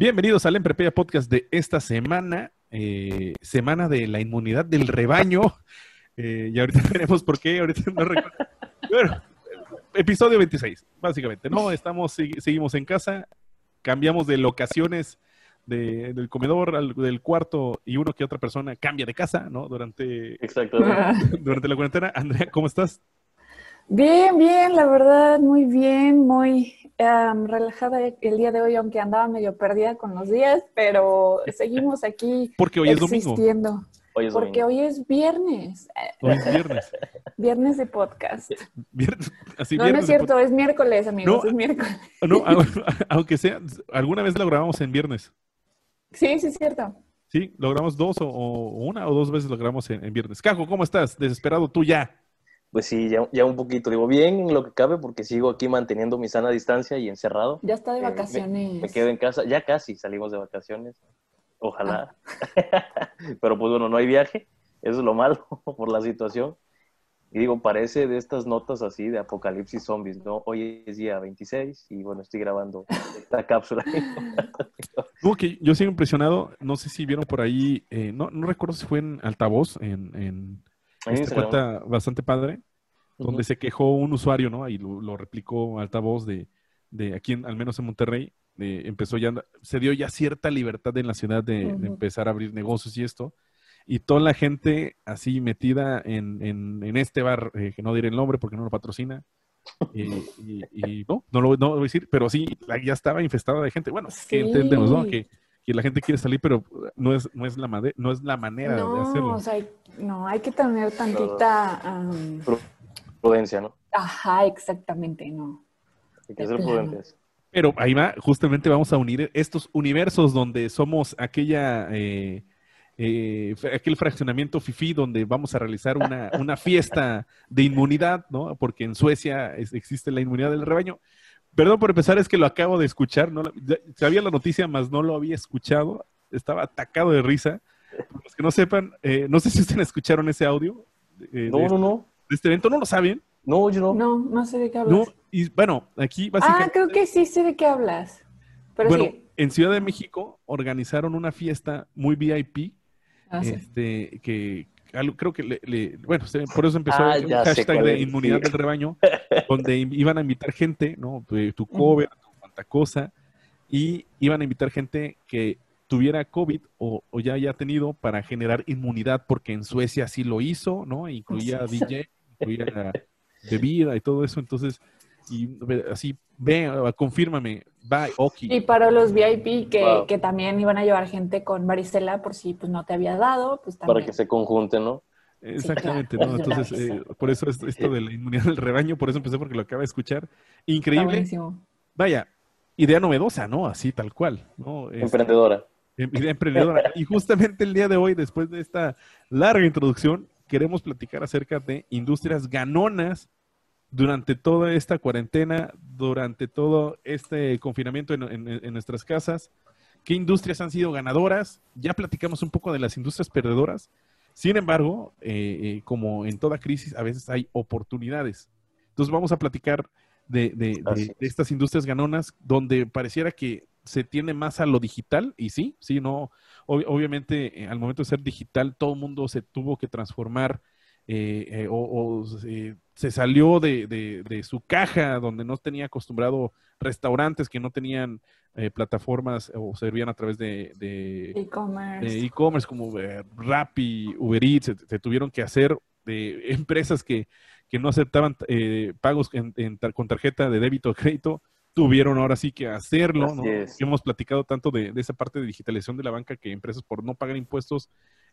Bienvenidos al Emprepedia Podcast de esta semana, eh, semana de la inmunidad del rebaño. Eh, y ahorita veremos por qué, ahorita no recuerdo. Bueno, episodio 26, básicamente. No, estamos, segui- seguimos en casa, cambiamos de locaciones de- del comedor al del cuarto y uno que otra persona cambia de casa, ¿no? Durante, Exactamente. durante la cuarentena. Andrea, ¿cómo estás? Bien, bien, la verdad, muy bien, muy relajada el día de hoy, aunque andaba medio perdida con los días, pero seguimos aquí Porque hoy es domingo. Porque Hoy es hoy es viernes, Hoy es viernes. viernes de podcast. Viernes- así No, no es cierto, es miércoles, amigos, No. es miércoles. No, au- aunque sea, alguna vez lo grabamos en viernes. Sí, sí es cierto. Sí, lo grabamos dos o, o una o dos veces lo grabamos en, en viernes. Cajo, ¿cómo estás? Desesperado tú ya. Pues sí, ya, ya un poquito. Digo, bien en lo que cabe porque sigo aquí manteniendo mi sana distancia y encerrado. Ya está de Eh, me- vacaciones. Me, quedo en casa. Ya casi salimos de vacaciones. Ojalá. Ah. Pero pues bueno, no hay viaje. Eso es lo malo por la situación. Y digo, parece de estas notas así de apocalipsis zombies, ¿no? Hoy es día 26 y bueno, estoy grabando esta cápsula. No, que yo sigo impresionado. No sé si vieron por ahí, eh, no, no recuerdo si fue en altavoz, en, en En esta Instagram. cuenta bastante padre, donde Ujú. se quejó un usuario, ¿no? Y lo, lo replicó altavoz de, de aquí, en- al menos en Monterrey. eh, empezó ya, se dio ya cierta libertad en la ciudad de, de Ujú. empezar a abrir negocios y esto. Y toda la gente así metida en, en, en este bar, eh, que no diré el nombre porque no lo patrocina. eh, y, y no, no lo, no lo voy a decir, pero sí, ya estaba infestada de gente. Bueno, que Sí. entendemos, ¿no? Que, que la gente quiere salir, pero no es, no es, la, made- no es la manera de No, hacerlo. o sea, hay- no, hay que tener tantita... Prudencia, ¿no? ajá, exactamente, no. Hay que De ser plano. prudentes. Pero ahí va, justamente vamos a unir estos universos donde somos aquella, eh, eh, aquel fraccionamiento FIFI donde vamos a realizar una, una fiesta de inmunidad, ¿no? Porque en Suecia es- existe la inmunidad del rebaño. Perdón por empezar, es que lo acabo de escuchar, ¿no? Sabía la noticia, mas no lo había escuchado. Estaba atacado de risa. Para los que no sepan, eh, no sé si ustedes escucharon ese audio eh, No, este, no, no. de este evento, ¿no lo saben? No, yo no. No, no sé de qué No, hablas. y bueno, aquí Ah, básicamente... creo que sí sé de qué hablas. Pero bueno, sí. en Ciudad de México organizaron una fiesta muy VIP, Ah, sí. este, que algo- creo que le, le- bueno, por eso empezó Ah, sé hashtag de inmunidad del rebaño, donde iban a invitar gente, ¿no? Tu Ujú. cover, tu cuanta cosa, y iban a invitar gente que tuviera COVID o, o ya haya tenido para generar inmunidad, porque en Suecia sí lo hizo, ¿no? Incluía. DJ, incluía bebida y todo eso, entonces, y así, ve, confírmame, bye, ok. Y para los VIP que, Wow. que también iban a llevar gente con varicela por si pues no te había dado, pues también. Para que se conjunten, ¿no? Exactamente, claro. ¿no? Entonces, eh, por eso es esto de la inmunidad del rebaño, por eso empecé porque lo acaba de escuchar. Increíble. buenísimo. Vaya, idea novedosa, ¿no? Así tal cual, ¿no? Es- Emprendedora. em- idea emprendedora. Y justamente el día de hoy, después de esta larga introducción, queremos platicar acerca de industrias ganonas durante toda esta cuarentena, durante todo este confinamiento en, en- en nuestras casas. ¿Qué industrias han sido ganadoras? Ya platicamos un poco de las industrias perdedoras. Sin embargo, eh, eh, como en toda crisis, a veces hay oportunidades. Entonces vamos a platicar de, de- de- de es. estas industrias ganonas donde pareciera que se tiende más a lo digital y sí, sí, no, ob- obviamente eh, al momento de ser digital todo el mundo se tuvo que transformar eh, eh, o, o, eh, se salió de, de- de su caja donde no tenía acostumbrado restaurantes que no tenían eh, plataformas o servían a través de, de- E-commerce. de e-commerce como eh, Rappi, Uber Eats, se, se tuvieron que hacer de empresas que, que no aceptaban eh, pagos en- con tarjeta de débito o crédito, tuvieron ahora sí que hacerlo. Hemos platicado tanto de, de esa parte de digitalización de la banca que empresas por no pagar impuestos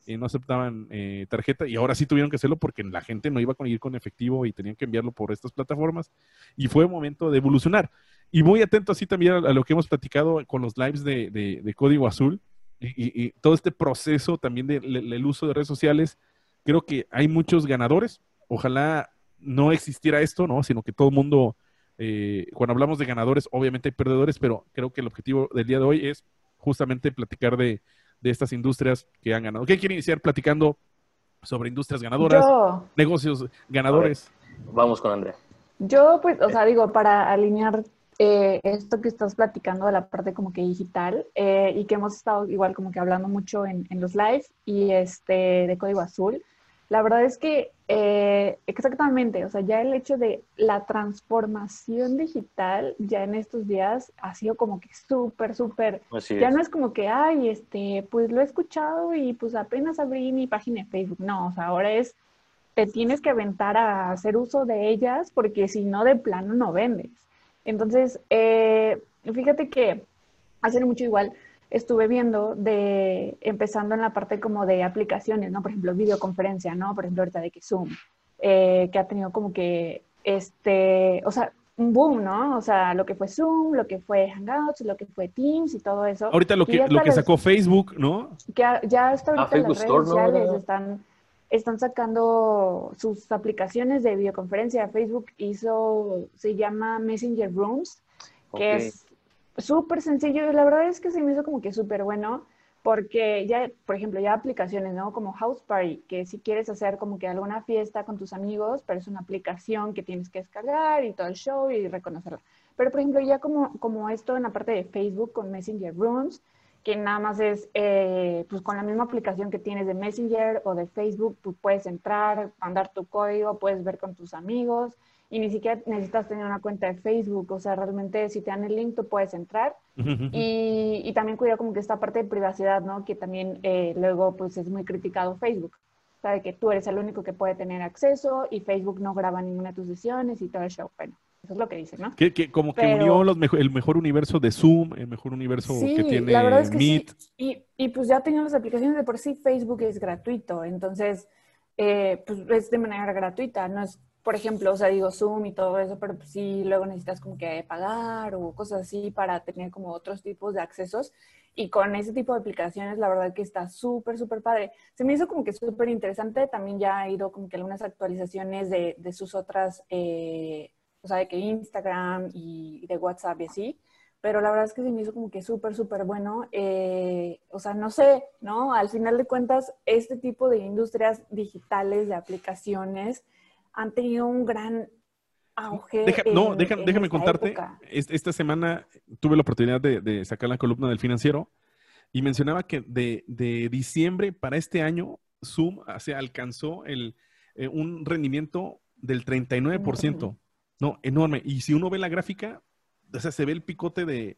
eh, no aceptaban eh, tarjeta y ahora sí tuvieron que hacerlo porque la gente no iba a ir con efectivo y tenían que enviarlo por estas plataformas y fue momento de evolucionar. Y muy atento así también a, lo que hemos platicado con los lives de, Código Azul y, todo este proceso también del uso de redes sociales. Creo que hay muchos ganadores. Ojalá no existiera esto, ¿no? Sino que todo el mundo, eh, cuando hablamos de ganadores, obviamente hay perdedores, pero creo que el objetivo del día de hoy es justamente platicar de, de estas industrias que han ganado. ¿Qué quiere iniciar platicando sobre industrias ganadoras, negocios ganadores? Vamos con Andrea. Yo, pues, o sea, digo, para alinear eh, esto que estás platicando de la parte como que digital eh, y que hemos estado igual como que hablando mucho en, en los lives y este de código azul, la verdad es que eh, exactamente, o sea, ya el hecho de la transformación digital ya en estos días ha sido como que súper, súper, ya no es como que, ay, este, pues lo he escuchado y pues apenas abrí mi página de Facebook, no, o sea, ahora es, te tienes que aventar a hacer uso de ellas porque si no, de plano no vendes. Entonces, eh, fíjate que hace mucho igual, estuve viendo de, empezando en la parte como de aplicaciones, ¿no? Por ejemplo, videoconferencia, ¿no? Por ejemplo, ahorita de que Zoom, eh, que ha tenido como que, este, o sea, un boom, ¿no? O sea, lo que fue Zoom, lo que fue Hangouts, lo que fue Teams y todo eso. Ahorita lo que, lo que sacó Facebook, ¿no? Que ya está ahorita ah, las redes sociales están, están sacando sus aplicaciones de videoconferencia. Facebook hizo, se llama Messenger Rooms, que es súper sencillo. La verdad es que se me hizo como que súper bueno porque ya, por ejemplo, ya aplicaciones, ¿no? Como House Party, que si quieres hacer como que alguna fiesta con tus amigos, pero es una aplicación que tienes que descargar y todo el show y reconocerla. Pero, por ejemplo, ya como, como esto en la parte de Facebook con Messenger Rooms, que nada más es, eh, pues con la misma aplicación que tienes de Messenger o de Facebook, pues puedes entrar, mandar tu código, puedes ver con tus amigos y ni siquiera necesitas tener una cuenta de Facebook, o sea, realmente si te dan el link tú puedes entrar y, y, también cuida como que esta parte de privacidad, ¿no? Que también eh, luego pues es muy criticado Facebook, sabe que tú eres el único que puede tener acceso y Facebook no graba ninguna de tus sesiones y todo el show, bueno. Eso es lo que dice, ¿no? Que, que como que unió los el mejor universo de Zoom, el mejor universo que tiene la verdad es que Meet. Sí. Y, y, pues ya teniendo las aplicaciones de por sí, Facebook es gratuito, entonces eh, pues es de manera gratuita, no es por ejemplo, o sea, digo Zoom y todo eso, pero pues sí, luego necesitas como que pagar o cosas así para tener como otros tipos de accesos. Y con ese tipo de aplicaciones, la verdad que está súper, súper padre. Se me hizo como que súper interesante. También ya ha ido como que algunas actualizaciones de, de sus otras, eh, o sea, de que Instagram y de WhatsApp y así. Pero la verdad es que se me hizo como que súper, súper bueno. Eh, o sea, no sé, ¿no? Al final de cuentas, este tipo de industrias digitales, de aplicaciones, han tenido un gran auge. no, déjame contarte, esta semana tuve la oportunidad de, sacar la columna del financiero y mencionaba que de, diciembre para este año, Zoom se alcanzó el, eh, un rendimiento del 39%. No, enorme. Y si uno ve la gráfica, o sea, se ve el picote de,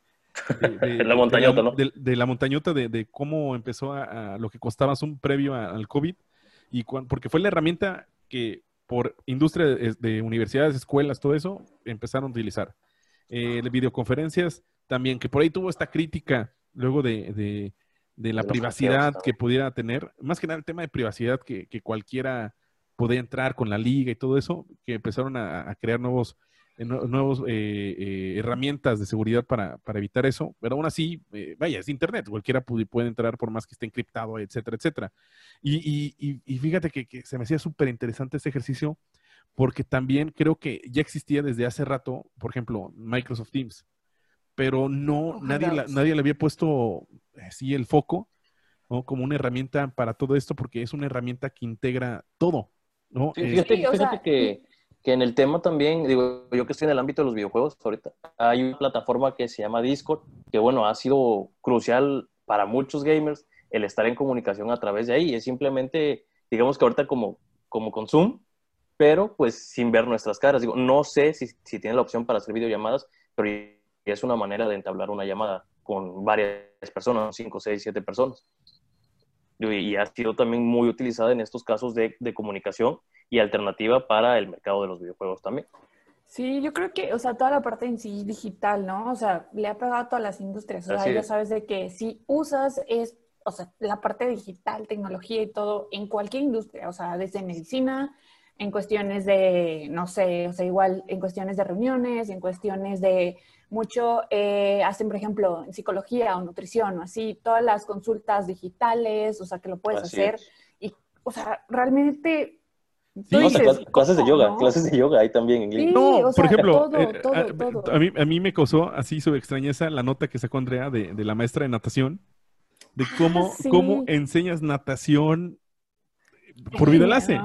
de, la montañota, ¿no? De, la montañota de, cómo empezó a, lo que costaba Zoom previo al COVID. Y porque fue la herramienta que por industria de, universidades, escuelas, todo eso, empezaron a utilizar. Eh, videoconferencias también, que por ahí tuvo esta crítica luego de, la privacidad que pudiera tener, más que nada el tema de privacidad que, cualquiera podía entrar con la liga y todo eso, que empezaron a crear nuevos nuevas eh, eh, herramientas de seguridad para, evitar eso, pero aún así, vaya, es Internet, cualquiera puede, puede, entrar por más que esté encriptado, etcétera, etcétera. Y, y, fíjate que, se me hacía súper interesante este ejercicio porque también creo que ya existía desde hace rato, por ejemplo, Microsoft Teams, pero no, nadie, nadie le había puesto así el foco, ¿no? Como una herramienta para todo esto, porque es una herramienta que integra todo, ¿no? fíjate, fíjate que que en el tema también, digo, yo que estoy en el ámbito de los videojuegos ahorita, hay una plataforma que se llama Discord, que bueno, ha sido crucial para muchos gamers el estar en comunicación a través de ahí. Es simplemente, digamos que ahorita como, como con Zoom, pero pues sin ver nuestras caras. Digo, no sé si, si tiene la opción para hacer videollamadas, pero es una manera de entablar una llamada con varias personas, 5, 6, 7 personas. Y ha sido también muy utilizada en estos casos de, de comunicación y alternativa para el mercado de los videojuegos también. Sí, yo creo que, o sea, toda la parte en sí digital, ¿no? O sea, le ha pegado a todas las industrias. O sea, ya sabes de que si usas es, o sea, la parte digital, tecnología y todo en cualquier industria, o sea, desde medicina, en cuestiones de, no sé, o sea, igual en cuestiones de reuniones, en cuestiones de mucho, eh, hacen, por ejemplo, en psicología o nutrición o así, todas las consultas digitales, o sea, que lo puedes hacer. Y, o sea, realmente clases de yoga, clases de yoga ahí también en no, por ejemplo, eh, a, mí, a, mí, me causó así su extrañeza la nota que sacó Andrea de, de la maestra de natación, de ah, cómo, cómo enseñas natación por video enlace.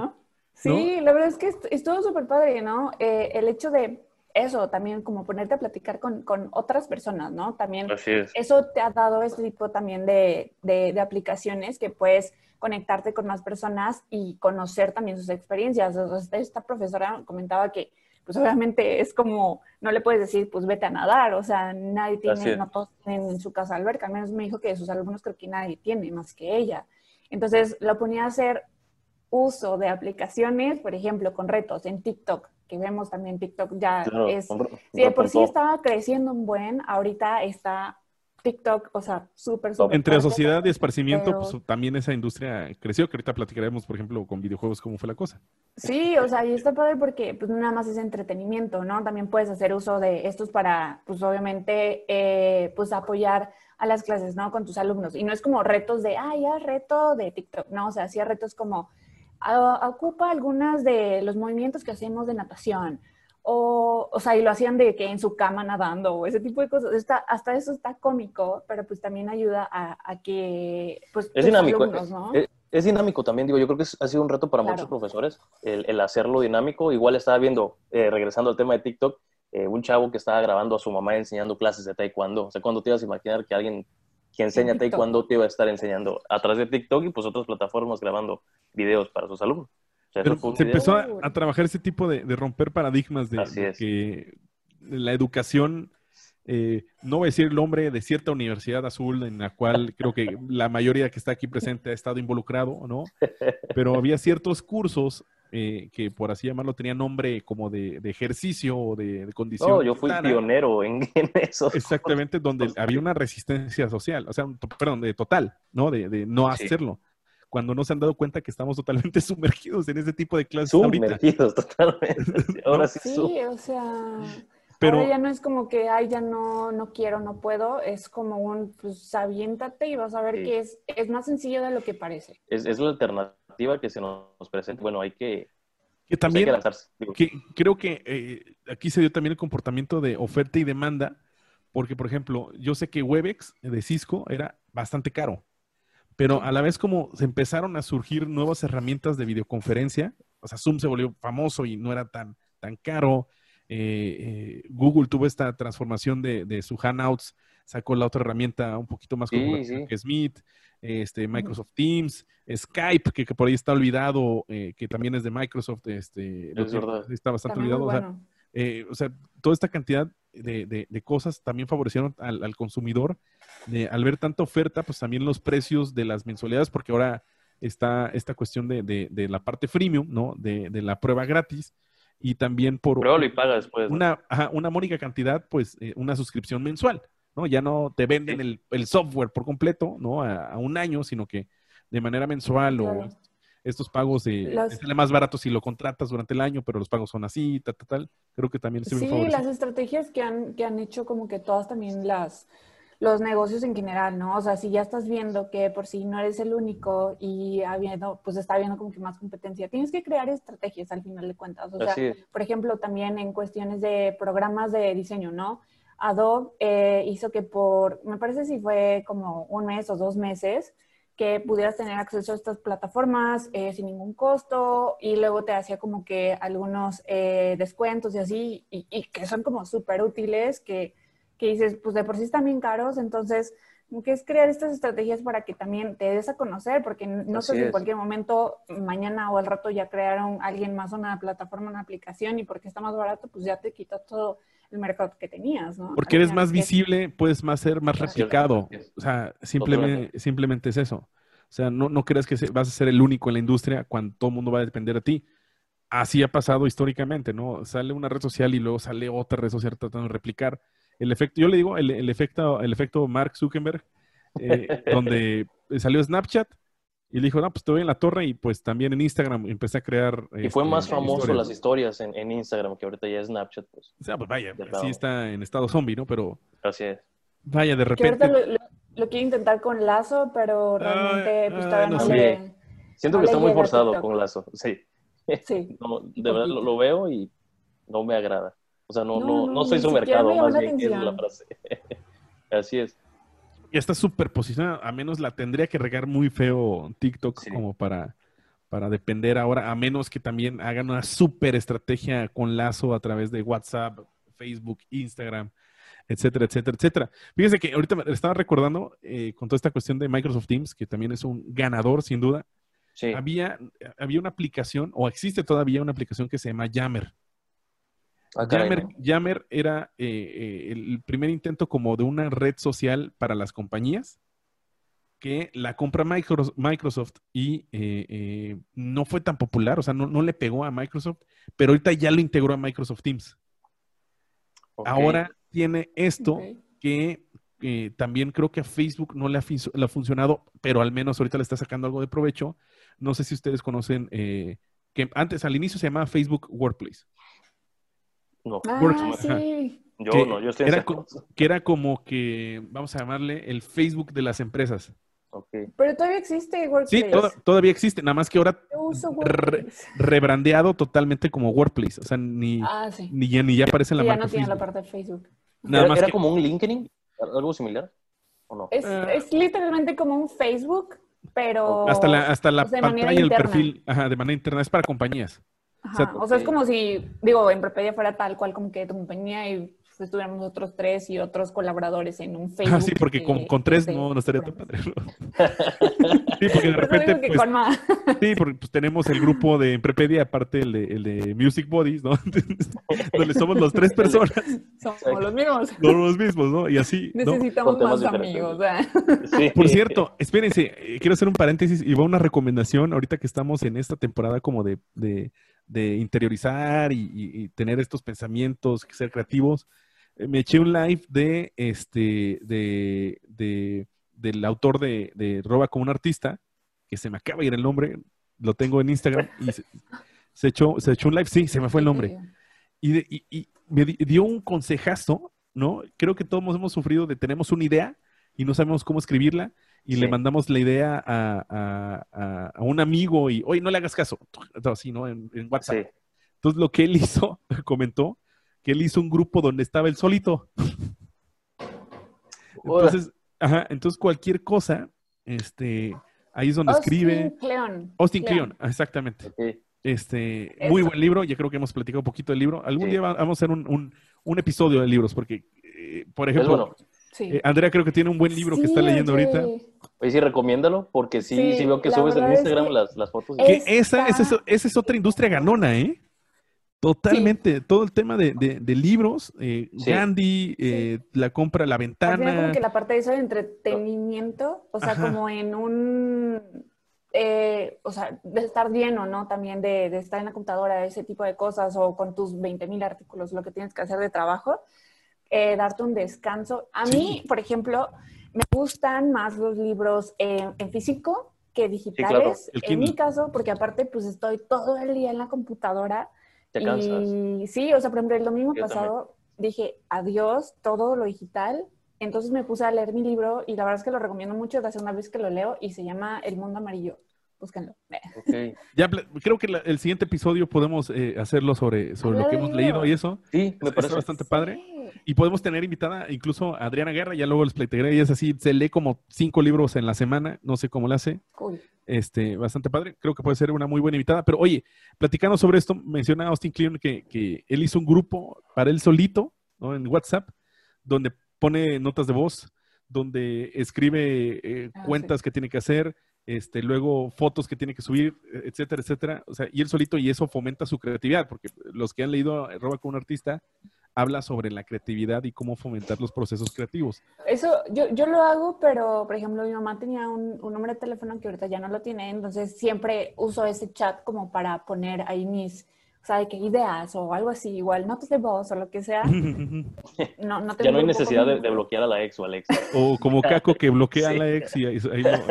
Sí, la verdad es que es, todo súper padre, ¿no? Eh, el hecho de eso, también como ponerte a platicar con, con otras personas, ¿no? También eso te ha dado este tipo también de, de, de aplicaciones que puedes conectarte con más personas y conocer también sus experiencias. esta profesora comentaba que, pues obviamente es como, no le puedes decir, pues vete a nadar, o sea, nadie tiene, no todos tienen en su casa alberca, al menos me dijo que de sus alumnos creo que nadie tiene más que ella. Entonces, lo ponía a hacer uso de aplicaciones, por ejemplo, con retos en TikTok, que vemos también TikTok ya es, si de por sí estaba creciendo un buen, ahorita está TikTok, o sea, súper, súper. Entre sociedad y esparcimiento, pues también esa industria creció, que ahorita platicaremos, por ejemplo, con videojuegos, cómo fue la cosa. Sí, o sea, y está padre porque pues nada más es entretenimiento, ¿no? También puedes hacer uso de estos para, pues obviamente, eh, pues apoyar a las clases, ¿no? Con tus alumnos. Y no es como retos de, ah, ya reto de TikTok, ¿no? O sea, sí retos como, ocupa algunas de los movimientos que hacemos de natación o, o sea, y lo hacían de que en su cama nadando o ese tipo de cosas. Está, hasta eso está cómico, pero pues también ayuda a, que, pues, es dinámico. ¿no? es, dinámico también, digo, yo creo que ha sido un reto para muchos profesores el, el, hacerlo dinámico. Igual estaba viendo, eh, regresando al tema de TikTok, eh, un chavo que estaba grabando a su mamá enseñando clases de taekwondo. O sea, cuando te ibas a imaginar que alguien que enseña taekwondo te iba a estar enseñando a través de TikTok y pues otras plataformas grabando videos para sus alumnos. Pero se empezó a, trabajar ese tipo de, romper paradigmas de, que la educación, eh, no voy a decir el nombre de cierta universidad azul en la cual creo que la mayoría que está aquí presente ha estado involucrado, ¿no? Pero había ciertos cursos eh, que, por así llamarlo, tenían nombre como de, ejercicio o de, condición. No, yo fui pionero en, eso. Exactamente, donde había una resistencia social, o sea, perdón, de total, ¿no? De, no hacerlo cuando no se han dado cuenta que estamos totalmente sumergidos en ese tipo de clases sumergidos, totalmente. Ahora sí, sí o sea, pero ahora ya no es como que, ay, ya no, no quiero, no puedo, es como un, pues, aviéntate y vas a ver que es, es más sencillo de lo que parece. Es, es la alternativa que se nos presenta. Bueno, hay que... Que pues, también, que creo que eh, aquí se dio también el comportamiento de oferta y demanda, porque, por ejemplo, yo sé que Webex de Cisco era bastante caro. Pero a la vez como se empezaron a surgir nuevas herramientas de videoconferencia, o sea, Zoom se volvió famoso y no era tan, tan caro. Eh, eh, Google tuvo esta transformación de, su Hangouts, sacó la otra herramienta un poquito más como que Meet, este, Microsoft Teams, Skype, que, por ahí está olvidado, eh, que también es de Microsoft, este, está bastante olvidado. O, sea, toda esta cantidad de, cosas también favorecieron al consumidor al ver tanta oferta, pues también los precios de las mensualidades, porque ahora está esta cuestión de, la parte freemium, ¿no? De, la prueba gratis y también por y paga después, una, una mónica cantidad, pues eh, una suscripción mensual, ¿no? Ya no te venden el, software por completo, ¿no? A, un año, sino que de manera mensual o estos pagos de sale más barato si lo contratas durante el año, pero los pagos son así, tal, tal, tal. Creo que también se Sí, las estrategias que han, que han hecho como que todas también las los negocios en general, ¿no? O sea, si ya estás viendo que por si no eres el único y habiendo, pues está habiendo como que más competencia, tienes que crear estrategias al final de cuentas. O sea, por ejemplo, también en cuestiones de programas de diseño, ¿no? Adobe eh, hizo que por, me parece si fue como un mes o dos meses, que pudieras tener acceso a estas plataformas eh, sin ningún costo y luego te hacía como que algunos eh, descuentos y así, y, y que son como súper útiles, que que dices, pues de por sí están bien caros, entonces, ¿qué es crear estas estrategias para que también te des a conocer? Porque no sé si en cualquier momento, mañana o al rato ya crearon alguien más una plataforma, una aplicación y porque está más barato, pues ya te quitó todo el mercado que tenías, ¿no? Porque eres más visible, puedes más ser más replicado. O sea, simplemente, simplemente es eso. O sea, no, no creas que vas a ser el único en la industria cuando todo el mundo va a depender de ti. Así ha pasado históricamente, ¿no? Sale una red social y luego sale otra red social tratando de replicar el efecto, yo le digo, el, efecto, el efecto Mark Zuckerberg, eh, donde salió Snapchat y le dijo, no, pues te voy en la torre y pues también en Instagram empecé a crear... Y fue este, más famoso las historias en, en, Instagram que ahorita ya es Snapchat. Pues, o sea, pues vaya, sí está en estado zombie, ¿no? Pero... Así es. Vaya, de repente... Lo, lo, lo, quiero intentar con Lazo, pero realmente pues todavía no, no le... Siento que está muy forzado con Lazo, sí. Sí. no, de verdad lo, lo, veo y no me agrada. O sea, no, no, no, soy su mercado, más bien que es la frase. Así es. Ya está súper posicionada, a menos la tendría que regar muy feo TikTok sí. como para, para depender ahora, a menos que también hagan una súper estrategia con lazo a través de WhatsApp, Facebook, Instagram, etcétera, etcétera, etcétera. Fíjense que ahorita me estaba recordando eh, con toda esta cuestión de Microsoft Teams, que también es un ganador sin duda. Sí. Había, había una aplicación, o existe todavía una aplicación que se llama Yammer. Ah, Yammer, era eh, eh, el primer intento como de una red social para las compañías que la compra Microsoft y eh, no fue tan popular, o sea, no, no, le pegó a Microsoft, pero ahorita ya lo integró a Microsoft Teams. Okay. Ahora tiene esto que también creo que a Facebook no le ha, le ha, funcionado, pero al menos ahorita le está sacando algo de provecho. No sé si ustedes conocen eh, que antes, al inicio se llamaba Facebook Workplace. No. Ah, sí. Yo que no, yo estoy en era, esa co- que era como que, vamos a llamarle, el Facebook de las empresas. Ok. Pero todavía existe Sí, Workplace. toda- todavía existe, nada más que ahora re- rebrandeado totalmente como Workplace. O sea, ni, Ah, sí. ni, ya, ni ya aparece en la Sí, ya marca no tiene la parte de Facebook. Nada ¿Era, más era que- como un LinkedIn? ¿Algo similar? ¿O no? Es, Ah. es literalmente como un Facebook, pero... hasta la, hasta la o sea, de manera pantalla, el interna. perfil, ajá, de manera interna, es para compañías. Ajá, o sea, o sea, es como si, digo, en Prepedia fuera tal cual como que tu compañía y pues, estuviéramos nosotros tres y otros colaboradores en un Facebook. Ah, sí, porque con, que- con tres no, no estaría tan padre. ¿no? sí, porque de eso repente, pues, con más. sí, porque pues, tenemos el grupo de Prepedia, aparte el de, el de Music Bodies, ¿no? Donde somos los tres personas, Somos los mismos. no los mismos, ¿no? Y así, ¿no? Necesitamos más diferentes. amigos. ¿eh? Sí. Por cierto, espérense, eh, quiero hacer un paréntesis y va una recomendación ahorita que estamos en esta temporada como de, de, de interiorizar y, tener estos pensamientos, ser creativos. Eh, Me eché un live de este de, de- del autor de, de Roba como un artista, que se me acaba de ir el nombre, lo tengo en Instagram y se, se echó, se echó un live, sí, se me fue el nombre y, y- me di- dio un consejazo, ¿no? Creo que todos hemos sufrido de tenemos una idea y no sabemos cómo escribirla y le mandamos la idea a, a- a- a un amigo y, oye, no le hagas caso, así, ¿no? En, en WhatsApp. Sí. Entonces lo que él hizo, comentó, que él hizo un grupo donde estaba él solito. Entonces, ajá, entonces cualquier cosa, este, ahí es donde Austin escribe. Kleon. Austin Kleon, exactamente. Este, Eso. muy buen libro, ya creo que hemos platicado un poquito del libro. Algún Sí. día va- vamos a hacer un, un- un episodio de libros, porque, eh, por ejemplo, bueno. Sí. eh, Andrea creo que tiene un buen libro que está leyendo oye. ahorita. Oye, sí, recomiéndalo, porque sí, sí, Sí, veo que subes en Instagram que las, las fotos. Que Está- esa, esa, es, esa es otra industria ganona, ¿eh? Totalmente. Todo el tema de, de- de libros, eh, Sí. Gandhi, eh, la compra, la Al final como ventana. que la parte de eso de entretenimiento, o sea, Ajá. como en un, eh, o sea, de estar lleno, ¿no? También de, de estar en la computadora, ese tipo de cosas, o con tus 20 mil artículos, lo que tienes que hacer de trabajo, eh, darte un descanso. A mí, por ejemplo, me gustan más los libros en, en físico que digitales. El en mi caso, porque aparte, pues estoy todo el día en la computadora. Te cansas. Y sí, o sea, por ejemplo, el domingo Yo pasado dije adiós, todo lo digital. Entonces me puse a leer mi libro y la verdad es que lo recomiendo mucho, la segunda vez que lo leo y se llama El Mundo Amarillo. Búsquenlo. Ok. Ya creo que la- el siguiente episodio podemos eh, hacerlo sobre, sobre lo que hemos leído y eso. Sí, me Está parece. bastante padre. Y podemos tener invitada incluso a Adriana Guerra, ya luego les platicaré, ella es así, se lee como cinco libros en la semana, no sé cómo la hace, Cool. este, bastante padre, creo que puede ser una muy buena invitada, pero oye, platicando sobre esto, menciona Austin Kleon que, que él hizo un grupo para él solito, ¿no? En WhatsApp, donde pone notas de voz, donde escribe eh, Ah, cuentas que tiene que hacer, este, luego fotos que tiene que subir, eh, etcétera, etcétera, o sea, y él solito, y eso fomenta su creatividad, porque los que han leído eh, Roba con un artista, habla sobre la creatividad y cómo fomentar los procesos creativos. Eso yo, yo lo hago, pero por ejemplo mi mamá tenía un, un número de teléfono que ahorita ya no lo tiene, entonces siempre uso ese chat como para poner ahí mis o sea, de que ideas o algo así, igual notas de voz o lo que sea. No, no ya no hay necesidad de, bloquear a la ex o al ex. O como Caco que bloquea a la ex y ahí,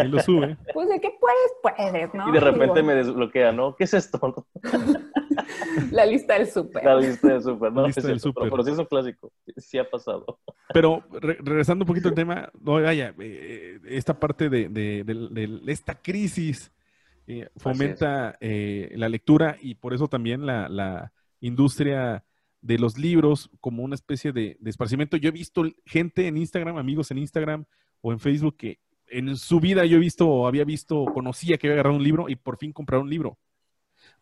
lo, sube. Pues de que puedes, puedes, ¿no? Y de repente me desbloquea, ¿no? ¿Qué es esto? la lista del súper. La lista del súper, ¿no? La lista del súper. Pero, sí es un clásico, sí ha pasado. Pero regresando un poquito al tema, no, vaya, eh, esta parte de, de, de esta crisis eh, fomenta eh, la lectura y por eso también la, industria de los libros como una especie de, esparcimiento. Yo he visto gente en Instagram, amigos en Instagram o en Facebook que en su vida yo he visto o había visto, conocía que había agarrado un libro y por fin compraron un libro.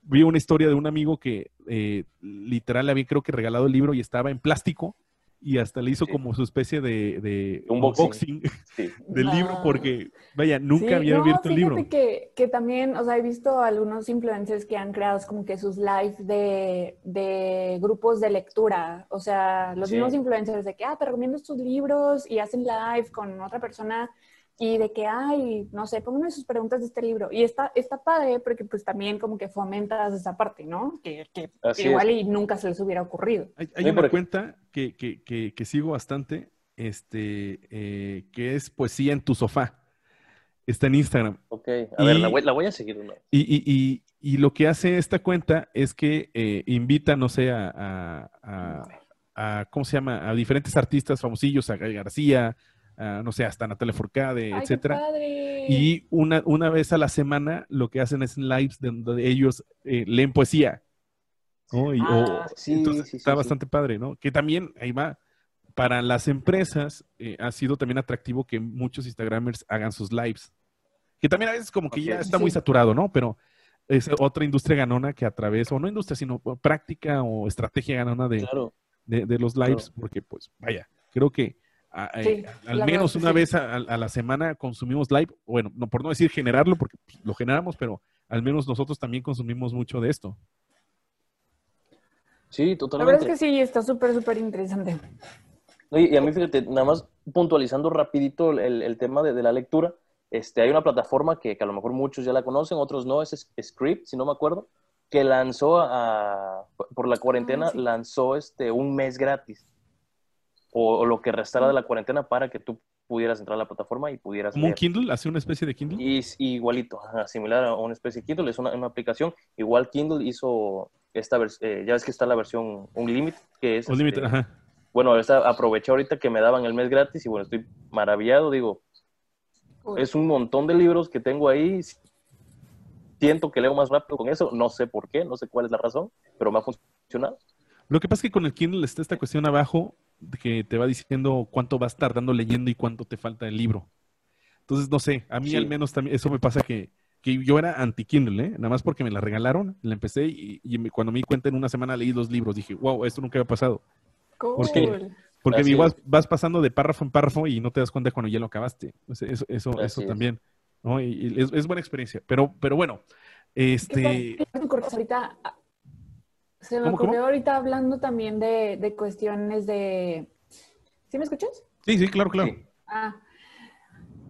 Vi una historia de un amigo que eh, literal había creo que regalado el libro y estaba en plástico y hasta le hizo como su especie de, de unboxing, del libro porque, vaya, nunca había abierto el libro. Que, que también, o sea, he visto algunos influencers que han creado como que sus lives de, de grupos de lectura, o sea, los mismos influencers de que, ah, te recomiendo estos libros y hacen live con otra persona y de que, ay, no sé, pónganme sus preguntas de este libro. Y está, está padre porque pues también como que fomentas esa parte, ¿no? Que, que igual y nunca se les hubiera ocurrido. Hay, una cuenta que, que, que, sigo bastante, este, eh, que es Poesía en tu sofá. Está en Instagram. Ok, a ver, la voy, la voy, a seguir. Una y, y, y, y, lo que hace esta cuenta es que eh, invita, no sé, a, a, a, ¿cómo se llama? A diferentes artistas famosillos, a García, Ah, no sé, hasta Natalia Forcade, etcétera. Y una, una vez a la semana lo que hacen es lives donde ellos eh, leen poesía. ¿no? Ah, entonces está bastante padre, ¿no? Que también, ahí va, para las empresas eh, ha sido también atractivo que muchos Instagramers hagan sus lives. Que también a veces como que ya está muy saturado, ¿no? Pero es otra industria ganona que a través, o no industria, sino práctica o estrategia ganona de, de, los lives, porque pues vaya, creo que eh, al menos una vez a, la semana consumimos live. Bueno, no por no decir generarlo, porque pues, lo generamos, pero al menos nosotros también consumimos mucho de esto. Sí, totalmente. La verdad es que sí, está súper, súper interesante. Y, a mí, fíjate, nada más puntualizando rapidito el, tema de, la lectura, este, hay una plataforma que, a lo mejor muchos ya la conocen, otros no, es Script, si no me acuerdo, que lanzó a, por la cuarentena, ah, lanzó este, un mes gratis o, lo que restara de la cuarentena para que tú pudieras entrar a la plataforma y pudieras... ¿Como un Kindle? ¿Hace una especie de Kindle? Y, igualito, similar a una especie de Kindle, es una, aplicación. Igual Kindle hizo esta versión, eh, ya ves que está la versión Unlimited, que es... Unlimited, este, ajá. Bueno, esta, aproveché ahorita que me daban el mes gratis y bueno, estoy maravillado, digo, es un montón de libros que tengo ahí. Siento que leo más rápido con eso, no sé por qué, no sé cuál es la razón, pero me ha funcionado. Lo que pasa es que con el Kindle está esta cuestión abajo que te va diciendo cuánto vas tardando leyendo y cuánto te falta el libro. Entonces, no sé, a mí al menos también eso me pasa que, que yo era anti-Kindle, ¿eh? nada más porque me la regalaron, la empecé y, cuando me di cuenta en una semana leí dos libros, dije, wow, esto nunca había pasado. Porque, porque vas, pasando de párrafo en párrafo y no te das cuenta cuando ya lo acabaste. Eso, eso, eso también. ¿no? Y, es, buena experiencia. Pero, pero bueno, este... Ahorita se me ocurrió ahorita hablando también de, de, cuestiones de... ¿Sí me escuchas? Sí, sí, claro, claro. Ah,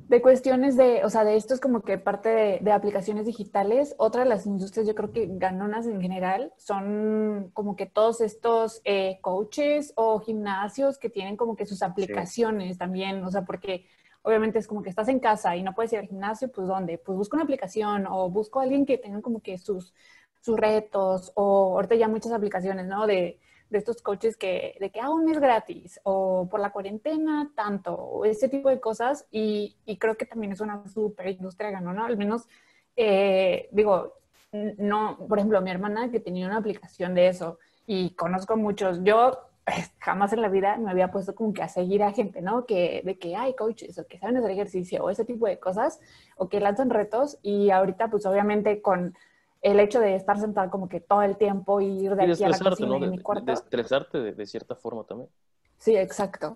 de cuestiones de, o sea, de esto es como que parte de, de, aplicaciones digitales. Otra de las industrias, yo creo que ganonas en general, son como que todos estos eh, coaches o gimnasios que tienen como que sus aplicaciones también, o sea, porque obviamente es como que estás en casa y no puedes ir al gimnasio, pues ¿dónde? Pues busco una aplicación o busco a alguien que tenga como que sus sus retos o ahorita ya muchas aplicaciones, ¿no? De, de estos coaches que, de que hago un mes gratis o por la cuarentena tanto, o ese tipo de cosas. Y, y creo que también es una súper industria ganona, al menos, eh, digo, no, por ejemplo, mi hermana que tenía una aplicación de eso y conozco muchos, yo pues, jamás en la vida me había puesto como que a seguir a gente, ¿no? Que, de que hay coaches o que saben hacer ejercicio o ese tipo de cosas o que lanzan retos y ahorita pues obviamente con el hecho de estar sentada como que todo el tiempo y ir de aquí a la cocina y mi cuarto. De estresarte de, cierta forma también. Sí, exacto.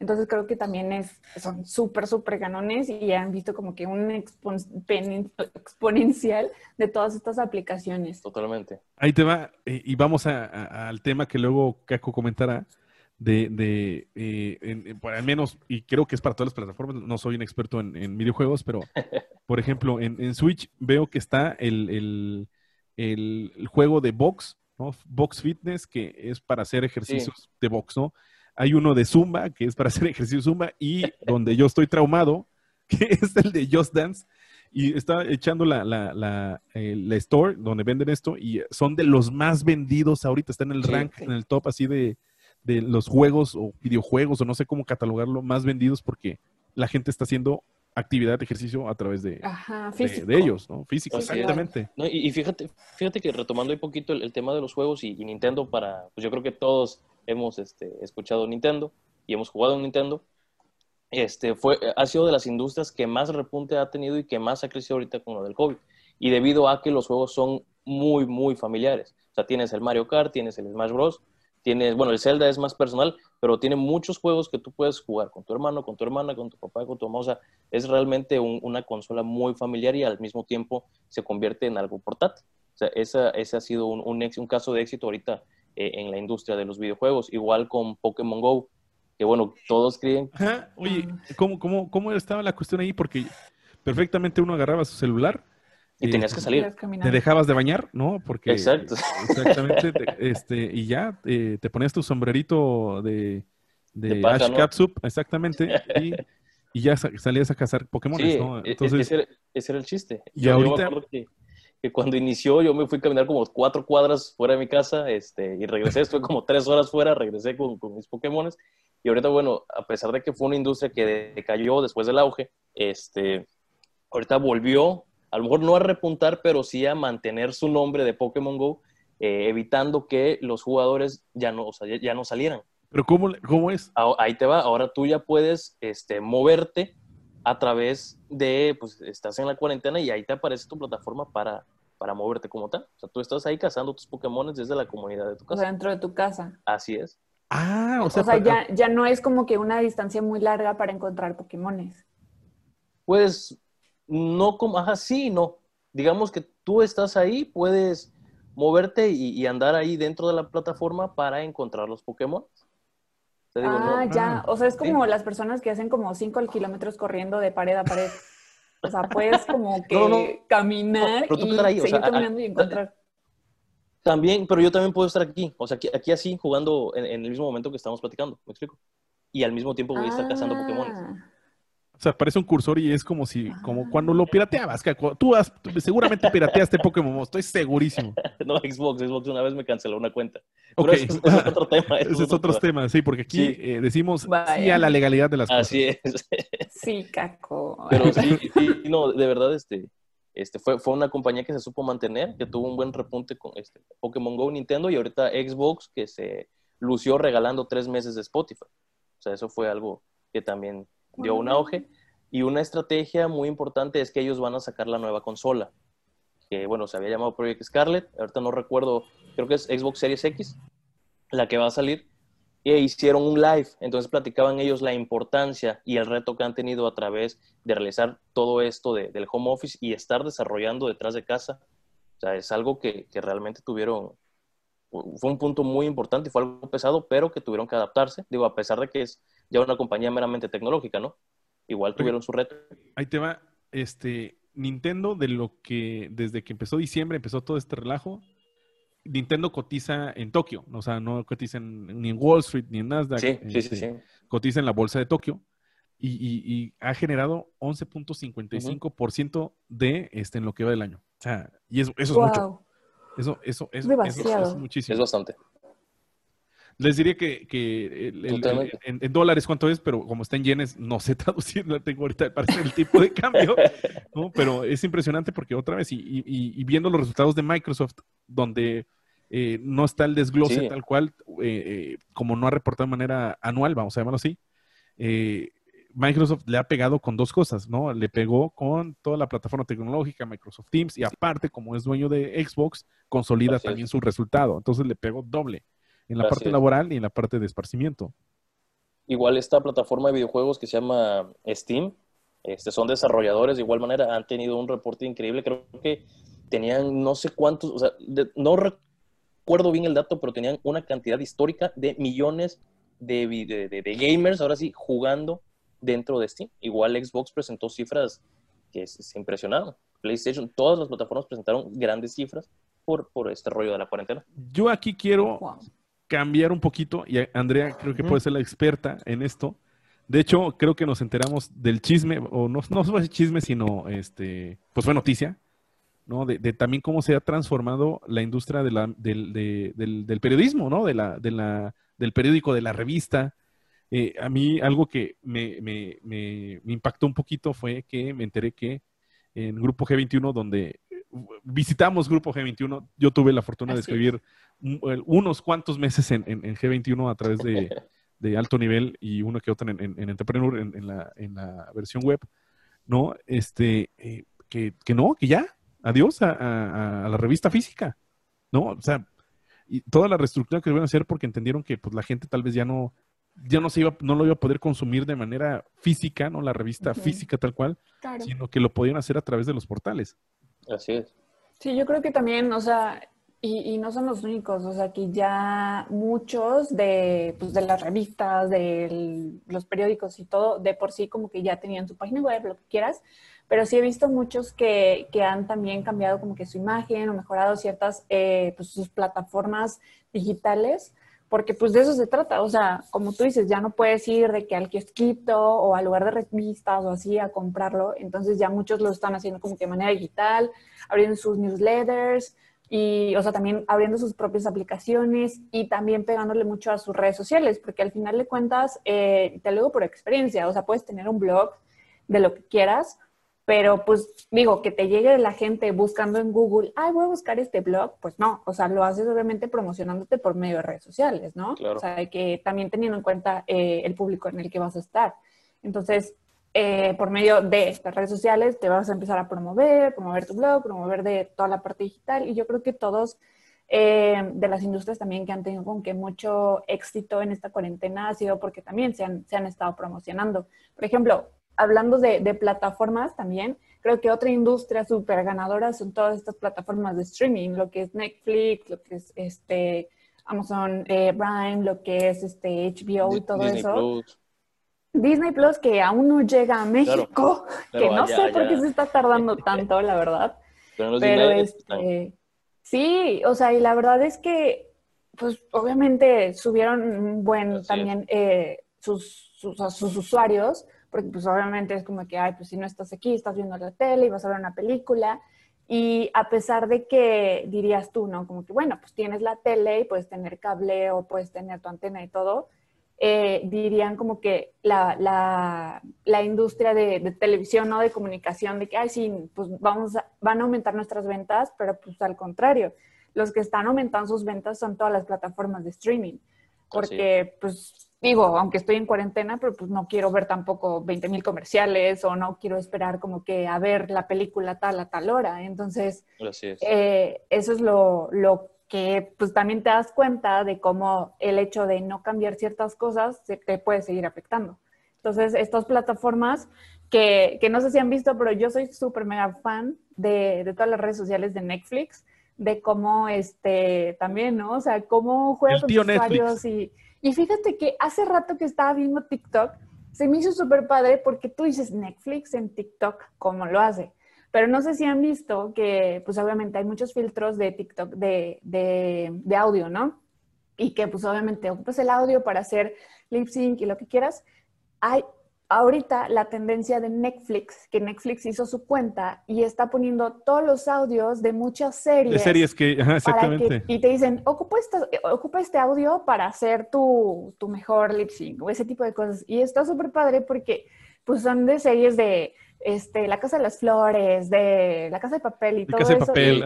Entonces creo que también es, son súper, súper ganones y han visto como que un exponencial de todas estas aplicaciones. Totalmente. Ahí te va, eh, y vamos al tema que luego Caco comentará, de, de eh, al menos, y creo que es para todas las plataformas, no soy un experto en, videojuegos, pero por ejemplo, en, Switch veo que está el, el, el, juego de box ¿no? Box Fitness, que es para hacer ejercicios de box, ¿no? Hay uno de Zumba, que es para hacer ejercicio Zumba, y donde yo estoy traumado, que es el de Just Dance, y estaba echando la, la, la, store donde venden esto, y son de los más vendidos ahorita, está en el rank, en el top así de, de los juegos o videojuegos, o no sé cómo catalogarlo, más vendidos porque la gente está haciendo actividad de ejercicio a través de, de, ellos, ¿no? Físico, exactamente. y, fíjate, fíjate que retomando un poquito el, tema de los juegos y, Nintendo para, pues yo creo que todos hemos este, escuchado Nintendo y hemos jugado en Nintendo. Este, fue, ha sido de las industrias que más repunte ha tenido y que más ha crecido ahorita con lo del COVID. Y debido a que los juegos son muy, muy familiares. O sea, tienes el Mario Kart, tienes el Smash Bros., tienes, bueno, el Zelda es más personal, pero tiene muchos juegos que tú puedes jugar con tu hermano, con tu hermana, con tu papá, con tu mamá. O sea, es realmente una consola muy familiar y al mismo tiempo se convierte en algo portátil. O sea, esa, ese ha sido un, un, caso de éxito ahorita eh, en la industria de los videojuegos. Igual con Pokémon Go, que bueno, todos creen... Oye, ¿cómo, cómo, ¿cómo estaba la cuestión ahí? Porque perfectamente uno agarraba su celular y tenías que salir. Te dejabas de bañar, ¿no? Porque Exacto. Exactamente. este, y ya eh, te ponías tu sombrerito de, de, Ash exactamente. Y, y, ya salías a cazar Pokémon, ¿no? E-, Entonces, ese, era, el chiste. Y yo, ahorita... me acuerdo que, cuando inició yo me fui a caminar como cuatro cuadras fuera de mi casa este, y regresé, estuve como tres horas fuera, regresé con, con mis Pokémones. Y ahorita, bueno, a pesar de que fue una industria que decayó después del auge, este, ahorita volvió a lo mejor no a repuntar, pero sí a mantener su nombre de Pokémon Go, eh, evitando que los jugadores ya no, ya, no salieran. ¿Pero cómo, cómo es? Ahí te va, ahora tú ya puedes este, moverte a través de, pues estás en la cuarentena y ahí te aparece tu plataforma para, para moverte como tal. O sea, tú estás ahí cazando tus Pokémon desde la comunidad de tu casa. O sea, dentro de tu casa. Así es. Ah, o sea, o sea ya, ya no es como que una distancia muy larga para encontrar Pokémones. Pues no como, ajá, sí, no. Digamos que tú estás ahí, puedes moverte y, andar ahí dentro de la plataforma para encontrar los Pokémon. ah, ya. O sea, es como las personas que hacen como 5 kilómetros corriendo de pared a pared. O sea, puedes como que caminar y seguir caminando y encontrar. También, pero yo también puedo estar aquí. O sea, aquí, aquí así, jugando en, el mismo momento que estamos platicando. ¿Me explico? Y al mismo tiempo voy a estar cazando Pokémon. Ah. O sea, parece un cursor y es como si, como cuando lo pirateabas. Que tú, has, seguramente pirateaste Pokémon, estoy segurísimo. no, Xbox, Xbox una vez me canceló una cuenta. Ok. ese es otro tema. Ese es otro tema, sí, porque aquí eh, decimos sí a la legalidad de las cosas. Así es. sí, caco. Pero sí, sí, no, de verdad, este, este fue, fue una compañía que se supo mantener, que tuvo un buen repunte con este Pokémon Go, Nintendo y ahorita Xbox que se lució regalando tres meses de Spotify. O sea, eso fue algo que también dio un auge. Y una estrategia muy importante es que ellos van a sacar la nueva consola, que bueno, se había llamado Project Scarlet, ahorita no recuerdo, creo que es Xbox Series X, la que va a salir, e hicieron un live, entonces platicaban ellos la importancia y el reto que han tenido a través de realizar todo esto del home office y estar desarrollando detrás de casa. O sea, es algo que, que realmente tuvieron, fue un punto muy importante y fue algo pesado, pero que tuvieron que adaptarse, digo, a pesar de que es ya una compañía meramente tecnológica, ¿no? Igual tuvieron su reto. Ahí te va, este, Nintendo, de lo que, desde que empezó diciembre, empezó todo este relajo, Nintendo cotiza en Tokio, o sea, no cotiza ni en Wall Street ni en Nasdaq. Sí, sí, sí, este, Cotiza en la bolsa de Tokio y, ha generado 11.55% de este en lo que va del año. O sea, y eso, eso es mucho. Eso, eso, eso, eso, es muchísimo. Es bastante. Les diría que, en, dólares cuánto es, pero como está en yenes, no sé traducir, no tengo ahorita parece el tipo de cambio, ¿no? pero es impresionante porque otra vez, y, viendo los resultados de Microsoft, donde eh, no está el desglose tal cual, eh, eh, como no ha reportado de manera anual, vamos a llamarlo así, Microsoft le ha pegado con dos cosas, ¿no? Le pegó con toda la plataforma tecnológica, Microsoft Teams, y aparte, como es dueño de Xbox, consolida también su resultado. Entonces le pegó doble en la parte laboral y en la parte de esparcimiento. Igual esta plataforma de videojuegos que se llama Steam, este, son desarrolladores de igual manera, han tenido un reporte increíble, creo que tenían no sé cuántos, o sea, no recuerdo bien el dato, pero tenían una cantidad histórica de millones de, de, gamers, ahora sí, jugando dentro de Steam. Igual Xbox presentó cifras que se, se impresionaron. PlayStation, todas las plataformas presentaron grandes cifras por, por este rollo de la cuarentena. Yo aquí quiero cambiar un poquito, y Andrea creo que puede ser la experta en esto. De hecho, creo que nos enteramos del chisme, o no, no fue chisme, sino este, pues fue noticia, ¿no? De, también cómo se ha transformado la industria de la, del, del, periodismo, ¿no? De la, de la, del periódico, de la revista. Eh, a mí algo que me, me, me, impactó un poquito fue que me enteré que en Grupo G21, donde visitamos Grupo G21, yo tuve la fortuna de escribir unos cuantos meses en, en, G21 a través de, de, alto nivel y uno que otro en, en Entrepreneur en, la, en la versión web, ¿no? Este, eh, que, que, no, que ya, adiós a, a, la revista física, ¿no? O sea, y toda la reestructura que deben hacer porque entendieron que pues la gente tal vez ya no ya no se iba no lo iba a poder consumir de manera física, no la revista física tal cual, sino que lo podían hacer a través de los portales. Así es. Sí, yo creo que también, o sea, y, y, no son los únicos, o sea, que ya muchos de, pues, de las revistas, de los periódicos y todo, de por sí como que ya tenían su página web, lo que quieras, pero sí he visto muchos que, que han también cambiado como que su imagen o mejorado ciertas, eh, pues sus plataformas digitales, porque pues de eso se trata, o sea, como tú dices, ya no puedes ir de que al kiosquito o al lugar de revistas o así a comprarlo, entonces ya muchos lo están haciendo como que de manera digital, abriendo sus newsletters, y, o sea, también abriendo sus propias aplicaciones y también pegándole mucho a sus redes sociales, porque al final de cuentas, eh, te lo digo por experiencia, o sea, puedes tener un blog de lo que quieras, pero pues digo, que te llegue la gente buscando en Google, ay, voy a buscar este blog, pues no, o sea, lo haces obviamente promocionándote por medio de redes sociales, ¿no? O sea, que también teniendo en cuenta eh, el público en el que vas a estar. Entonces, eh, por medio de estas redes sociales te vas a empezar a promover, promover tu blog, promover de toda la parte digital y yo creo que todos eh, de las industrias también que han tenido con que mucho éxito en esta cuarentena ha sido porque también se han, se han estado promocionando. Por ejemplo, hablando de, de, plataformas también, creo que otra industria súper ganadora son todas estas plataformas de streaming, lo que es Netflix, lo que es este Amazon eh, Prime, lo que es este HBO y todo eso. Disney Plus que aún no llega a México, que no sé por qué se está tardando tanto, la verdad. Pero, este, sí, o sea, y la verdad es que, pues obviamente subieron un buen también eh, sus, sus, sus, usuarios, porque pues obviamente es como que, ay, pues si no estás aquí, estás viendo la tele y vas a ver una película. Y a pesar de que dirías tú, ¿no? Como que, bueno, pues tienes la tele y puedes tener cable o puedes tener tu antena y todo, eh, dirían como que la, la, la industria de, de, televisión o de comunicación, de que, ay, sí, pues vamos van a aumentar nuestras ventas, pero pues al contrario, los que están aumentando sus ventas son todas las plataformas de streaming, porque pues digo, aunque estoy en cuarentena, pero pues no quiero ver tampoco 20 mil comerciales o no quiero esperar como que a ver la película tal a tal hora, entonces eh, eso es lo, lo que pues también te das cuenta de cómo el hecho de no cambiar ciertas cosas se te puede seguir afectando. Entonces, estas plataformas que, que no sé si han visto, pero yo soy súper mega fan de, de, todas las redes sociales de Netflix, de cómo este también, ¿no? O sea, cómo juega con usuarios y, y fíjate que hace rato que estaba viendo TikTok, se me hizo súper padre porque tú dices Netflix en TikTok, ¿cómo lo hace? Pero no sé si han visto que, pues obviamente hay muchos filtros de TikTok de, de, audio, ¿no? Y que pues obviamente ocupas el audio para hacer lip sync y lo que quieras. Hay ahorita la tendencia de Netflix, que Netflix hizo su cuenta y está poniendo todos los audios de muchas series. De series que, exactamente. y te dicen, ocupa, ocupa este audio para hacer tu, tu mejor lip sync o ese tipo de cosas. Y está súper padre porque pues son de series de este, La Casa de las Flores, de La Casa de Papel y todo casa de Papel,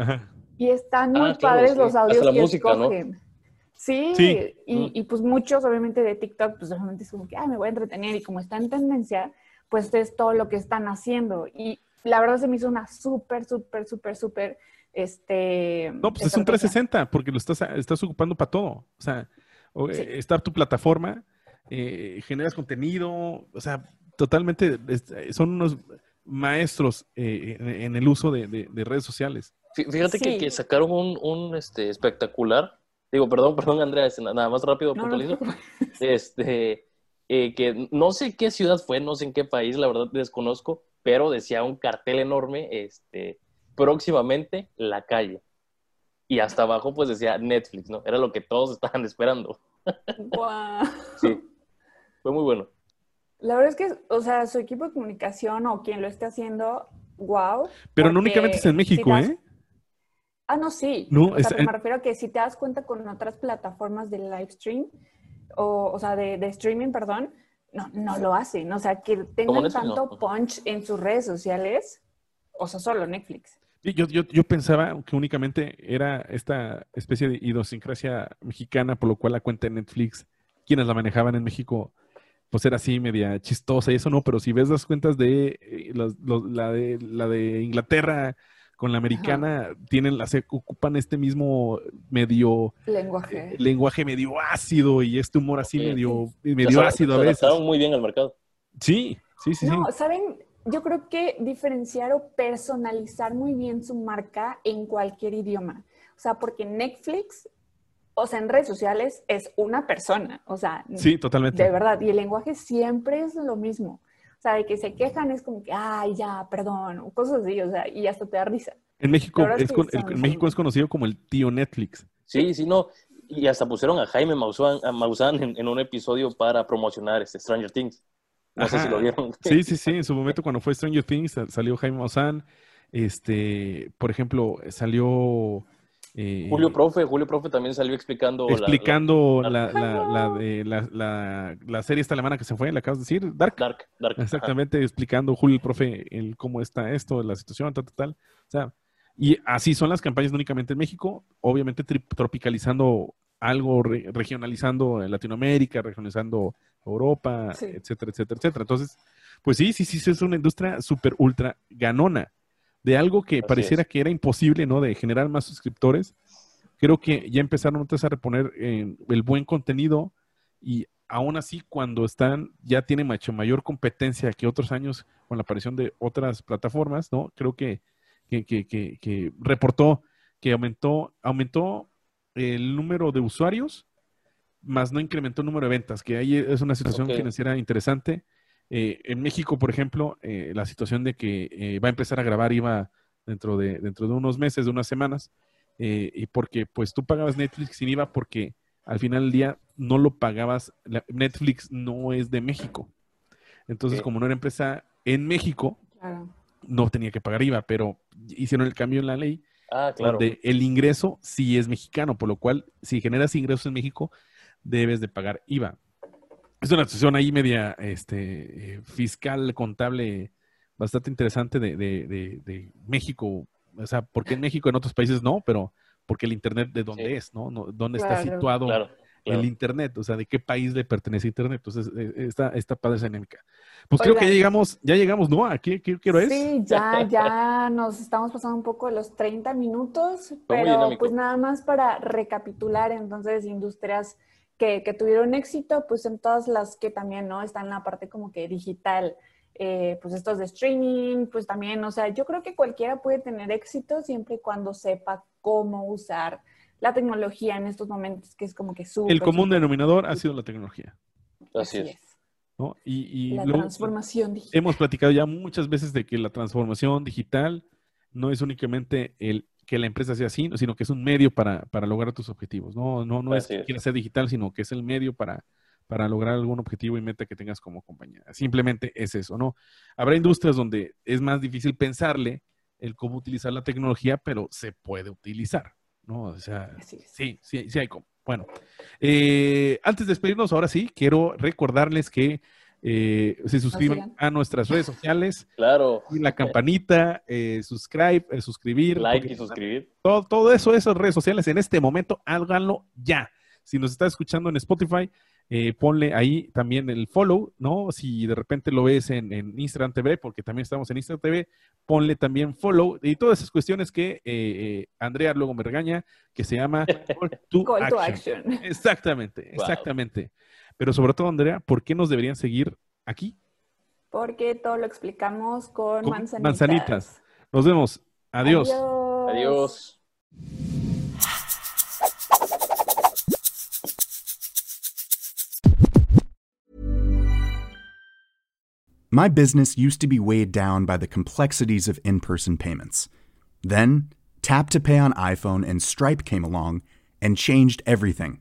y, están muy ah, padres los audios que escogen. Sí, Y, mm. y, pues muchos obviamente de TikTok, pues obviamente es como que, ah, me voy a entretener y como está en tendencia, pues es todo lo que están haciendo. Y la verdad se me hizo una súper, súper, súper, súper, este... No, pues es un 360 porque lo estás, estás ocupando para todo. O sea, eh, estar tu plataforma, eh, generas contenido, o sea, totalmente, son unos maestros eh, en, el uso de, redes sociales. Fíjate que, sacaron un, este, espectacular, digo, perdón, perdón, Andrea, nada más rápido, puntualizo, este, eh, que no sé qué ciudad fue, no sé en qué país, la verdad desconozco, pero decía un cartel enorme, este, próximamente la calle. y hasta abajo pues decía Netflix, ¿no? Era lo que todos estaban esperando. Wow. Sí, fue muy bueno. La verdad es que, o sea, su equipo de comunicación o quien lo esté haciendo, wow. Pero no únicamente es en México, ¿eh? Ah, no, sí. No, o sea, me refiero a que si te das cuenta con otras plataformas de live stream, o, o sea, de, de, streaming, perdón, no, no lo hacen. O sea, que tengan tanto punch en sus redes sociales, o sea, solo Netflix. Yo, yo, yo, pensaba que únicamente era esta especie de idiosincrasia mexicana, por lo cual la cuenta de Netflix, quienes la manejaban en México, pues era así media chistosa y eso no, pero si ves las cuentas de, eh, la, de la de Inglaterra con la americana, tienen, las, ocupan este mismo medio lenguaje. Eh, lenguaje medio ácido y este humor así medio, medio ácido a veces. muy bien al mercado. Sí, sí, sí. No, ¿saben? Yo creo que diferenciar o personalizar muy bien su marca en cualquier idioma. O sea, porque Netflix o sea, en redes sociales es una persona, o sea, sí, totalmente. De verdad, y el lenguaje siempre es lo mismo. O sea, de que se quejan es como que, ay, ya, perdón, o cosas así, o sea, y hasta te da risa. En México, es, en México es conocido como el tío Netflix. Sí, sí, no. Y hasta pusieron a Jaime Maussan, en, un episodio para promocionar este Stranger Things. No sé si lo vieron. Sí, sí, sí. En su momento, cuando fue Stranger Things, salió Jaime Maussan. Este, por ejemplo, salió eh, Julio Profe, Julio Profe también salió explicando. Explicando la, la, la, serie esta alemana que se fue, le acabas de decir, Dark. Dark, Dark. Exactamente, explicando Julio Profe el, cómo está esto, la situación, tal, tal, tal. O sea, y así son las campañas no únicamente en México, obviamente tropicalizando algo, regionalizando en Latinoamérica, regionalizando Europa, etcétera, etcétera, etcétera. Entonces, pues sí, sí, sí, es una industria súper ultra ganona de algo que pareciera que era imposible, ¿no? De generar más suscriptores. Creo que ya empezaron a reponer eh, el buen contenido y aún así cuando están, ya tienen mucho mayor competencia que otros años con la aparición de otras plataformas, ¿no? Creo que, que, que, que, reportó que aumentó, aumentó el número de usuarios, más no incrementó el número de ventas, que ahí es una situación que financiera interesante. Eh, en México, por ejemplo, eh, la situación de que eh, va a empezar a grabar IVA dentro de, dentro de unos meses, de unas semanas, y porque pues tú pagabas Netflix sin IVA porque al final del día no lo pagabas, Netflix no es de México. Entonces, como no era empresa en México, no tenía que pagar IVA, pero hicieron el cambio en la ley ah, donde el ingreso sí es mexicano, por lo cual si generas ingresos en México, debes de pagar IVA es una situación ahí media este, fiscal, contable, bastante interesante de, de, de, México. O sea, porque en México, en otros países no, pero porque el Internet de dónde es, ¿no? ¿Dónde está situado el Internet? O sea, ¿de qué país le pertenece Internet? Entonces, eh, está, está padre esa dinámica. Pues creo que ya llegamos, ya llegamos, ¿no? ¿A qué, qué, es? Sí, ya, ya nos estamos pasando un poco de los 30 minutos, pero pues nada más para recapitular, entonces, industrias que, tuvieron éxito, pues en todas las que también, ¿no? Están en la parte como que digital, eh, pues estos de streaming, pues también, o sea, yo creo que cualquiera puede tener éxito siempre y cuando sepa cómo usar la tecnología en estos momentos, que es como que súper... El común denominador ha sido la tecnología. Así, es. ¿no? Y, la transformación digital. Hemos platicado ya muchas veces de que la transformación digital no es únicamente el que la empresa sea así, sino que es un medio para, lograr tus objetivos. No, no, no es que quieras ser digital, sino que es el medio para, para lograr algún objetivo y meta que tengas como compañía. Simplemente es eso, ¿no? Habrá industrias donde es más difícil pensarle el cómo utilizar la tecnología, pero se puede utilizar, ¿no? O sea, sí, sí, sí hay como. Bueno, eh, antes de despedirnos, ahora sí, quiero recordarles que eh, se suscriban a nuestras redes sociales. Claro. Y la campanita, eh, subscribe, eh, suscribir. Like y suscribir. Todo, todo eso, esas redes sociales en este momento, háganlo ya. Si nos está escuchando en Spotify, eh, ponle ahí también el follow, ¿no? Si de repente lo ves en, Instagram TV, porque también estamos en Instagram TV, ponle también follow y todas esas cuestiones que Andrea luego me regaña, que se llama Call to, action. Exactamente, exactamente. Pero sobre todo, Andrea, ¿por qué nos deberían seguir aquí? Porque todo lo explicamos con, manzanitas. manzanitas. Nos vemos. Adiós. Adiós. My business used to be weighed down by the complexities of in person payments. Then, Tap to Pay on iPhone and Stripe came along and changed everything.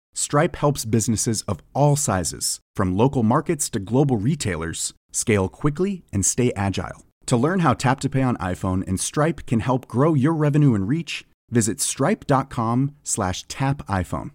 Stripe helps businesses of all sizes, from local markets to global retailers, scale quickly and stay agile. To learn how Tap to Pay on iPhone and Stripe can help grow your revenue and reach, visit stripe.com/tapiphone.